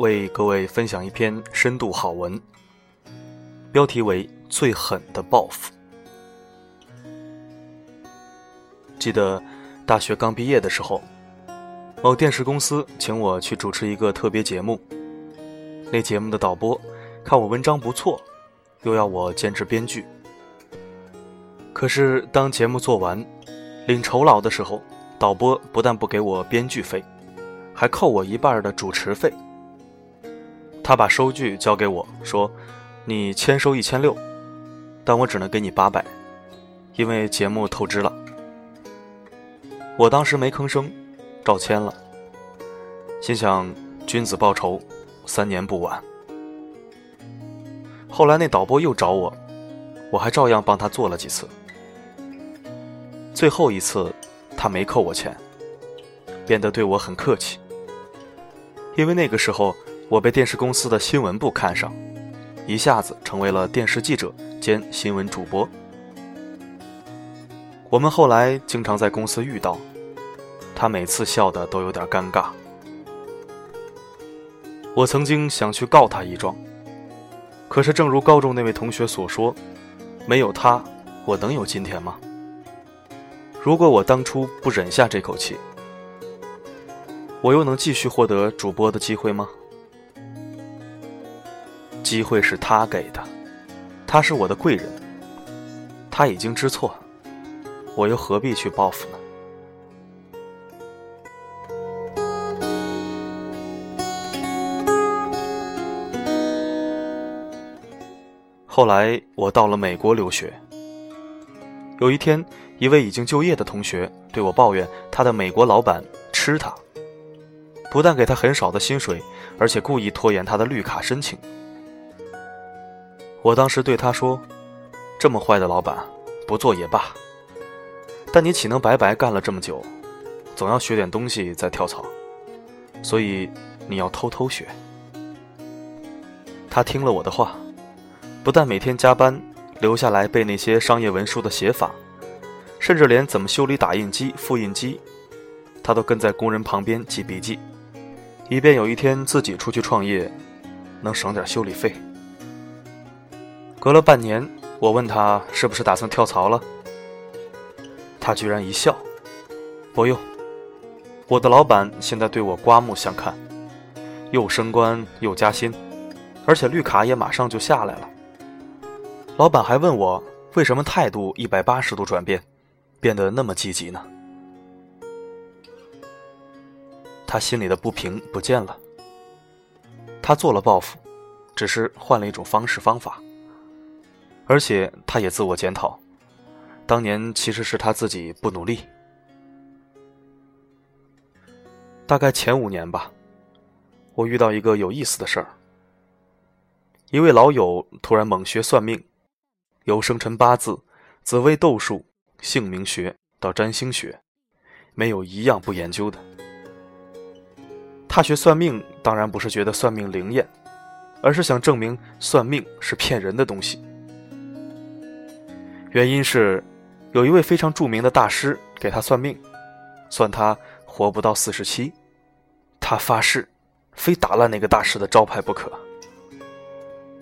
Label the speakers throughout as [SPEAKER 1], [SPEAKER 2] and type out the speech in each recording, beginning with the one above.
[SPEAKER 1] 为各位分享一篇深度好文，标题为《最狠的报复》。记得大学刚毕业的时候，某电视公司请我去主持一个特别节目。那节目的导播看我文章不错，又要我兼职编剧。可是当节目做完，领酬劳的时候，导播不但不给我编剧费。还扣我一半的主持费。他把收据交给我说：“你签收一千六，但我只能给你八百，因为节目透支了。”我当时没吭声，照签了。心想君子报仇，三年不晚。后来那导播又找我，我还照样帮他做了几次。最后一次，他没扣我钱，变得对我很客气。因为那个时候，我被电视公司的新闻部看上，一下子成为了电视记者兼新闻主播。我们后来经常在公司遇到，他每次笑的都有点尴尬。我曾经想去告他一状，可是正如高中那位同学所说，没有他，我能有今天吗？如果我当初不忍下这口气。我又能继续获得主播的机会吗？机会是他给的，他是我的贵人，他已经知错，我又何必去报复呢？后来我到了美国留学，有一天，一位已经就业的同学对我抱怨，他的美国老板吃他。不但给他很少的薪水，而且故意拖延他的绿卡申请。我当时对他说：“这么坏的老板，不做也罢。但你岂能白白干了这么久？总要学点东西再跳槽，所以你要偷偷学。”他听了我的话，不但每天加班留下来背那些商业文书的写法，甚至连怎么修理打印机、复印机，他都跟在工人旁边记笔记。以便有一天自己出去创业，能省点修理费。隔了半年，我问他是不是打算跳槽了，他居然一笑：“不用，我的老板现在对我刮目相看，又升官又加薪，而且绿卡也马上就下来了。”老板还问我为什么态度一百八十度转变，变得那么积极呢？他心里的不平不见了。他做了报复，只是换了一种方式方法。而且他也自我检讨，当年其实是他自己不努力。大概前五年吧，我遇到一个有意思的事儿。一位老友突然猛学算命，由生辰八字、紫微斗数、姓名学到占星学，没有一样不研究的。他学算命，当然不是觉得算命灵验，而是想证明算命是骗人的东西。原因是，有一位非常著名的大师给他算命，算他活不到四十七。他发誓，非打烂那个大师的招牌不可。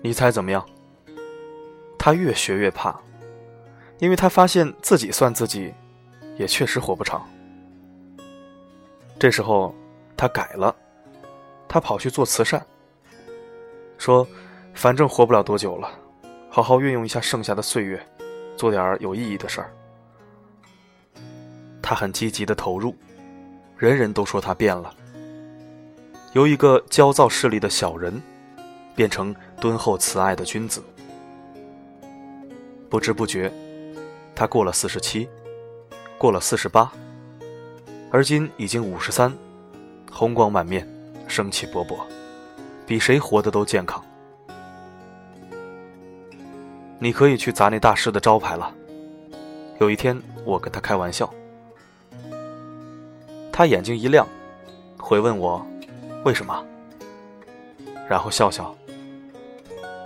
[SPEAKER 1] 你猜怎么样？他越学越怕，因为他发现自己算自己，也确实活不长。这时候。他改了，他跑去做慈善，说：“反正活不了多久了，好好运用一下剩下的岁月，做点有意义的事儿。”他很积极的投入，人人都说他变了，由一个焦躁势利的小人，变成敦厚慈爱的君子。不知不觉，他过了四十七，过了四十八，而今已经五十三。红光满面，生气勃勃，比谁活得都健康。你可以去砸那大师的招牌了。有一天，我跟他开玩笑，他眼睛一亮，回问我：“为什么？”然后笑笑。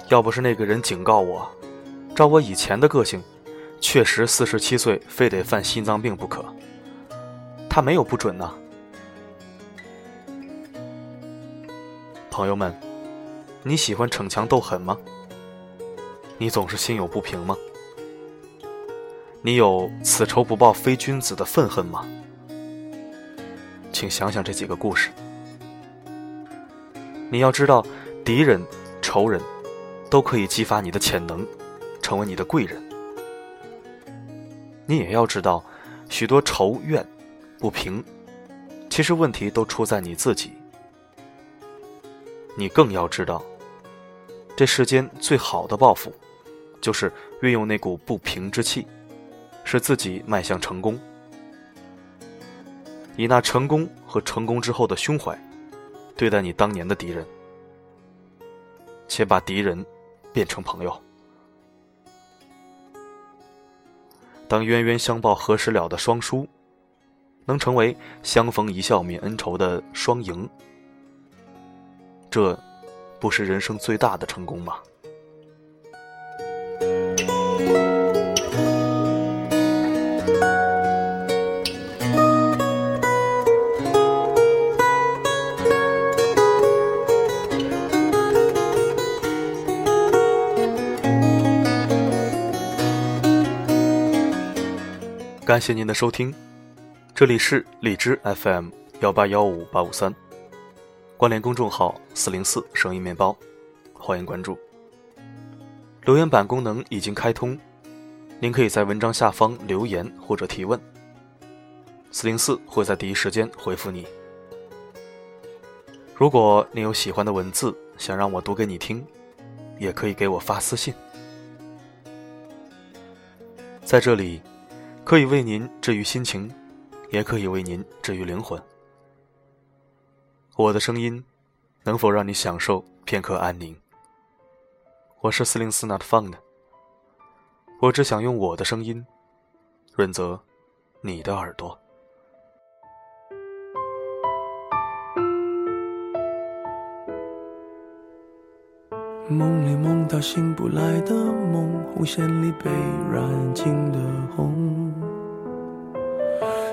[SPEAKER 1] 要不是那个人警告我，照我以前的个性，确实四十七岁非得犯心脏病不可。他没有不准呢。朋友们，你喜欢逞强斗狠吗？你总是心有不平吗？你有此仇不报非君子的愤恨吗？请想想这几个故事。你要知道，敌人、仇人，都可以激发你的潜能，成为你的贵人。你也要知道，许多仇怨、不平，其实问题都出在你自己。你更要知道，这世间最好的报复，就是运用那股不平之气。使自己迈向成功，以那成功和成功之后的胸怀，对待你当年的敌人，且把敌人变成朋友。当冤冤相报何时了的双输，能成为相逢一笑泯恩仇的双赢，这不是人生最大的成功吗？感谢您的收听，这里是荔枝 FM 幺八幺五八五三，关联公众号四零四声音面包，欢迎关注。留言板功能已经开通，您可以在文章下方留言或者提问，四零四会在第一时间回复你。如果您有喜欢的文字想让我读给你听，也可以给我发私信，在这里。可以为您治愈心情，也可以为您治愈灵魂。我的声音能否让你享受片刻安宁？我是四零四 Not Found，我只想用我的声音润泽你的耳朵。
[SPEAKER 2] 梦里梦到醒不来的梦，红线里被染尽的红，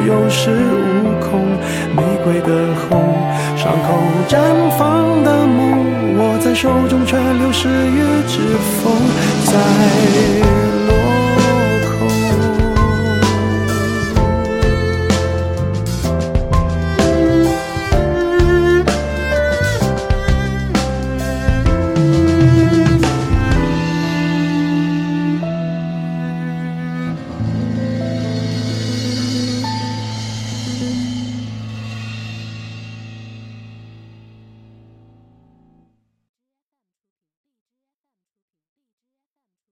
[SPEAKER 2] 有恃无恐。玫瑰的红，伤口绽放的梦，握在手中却流失于指缝，在。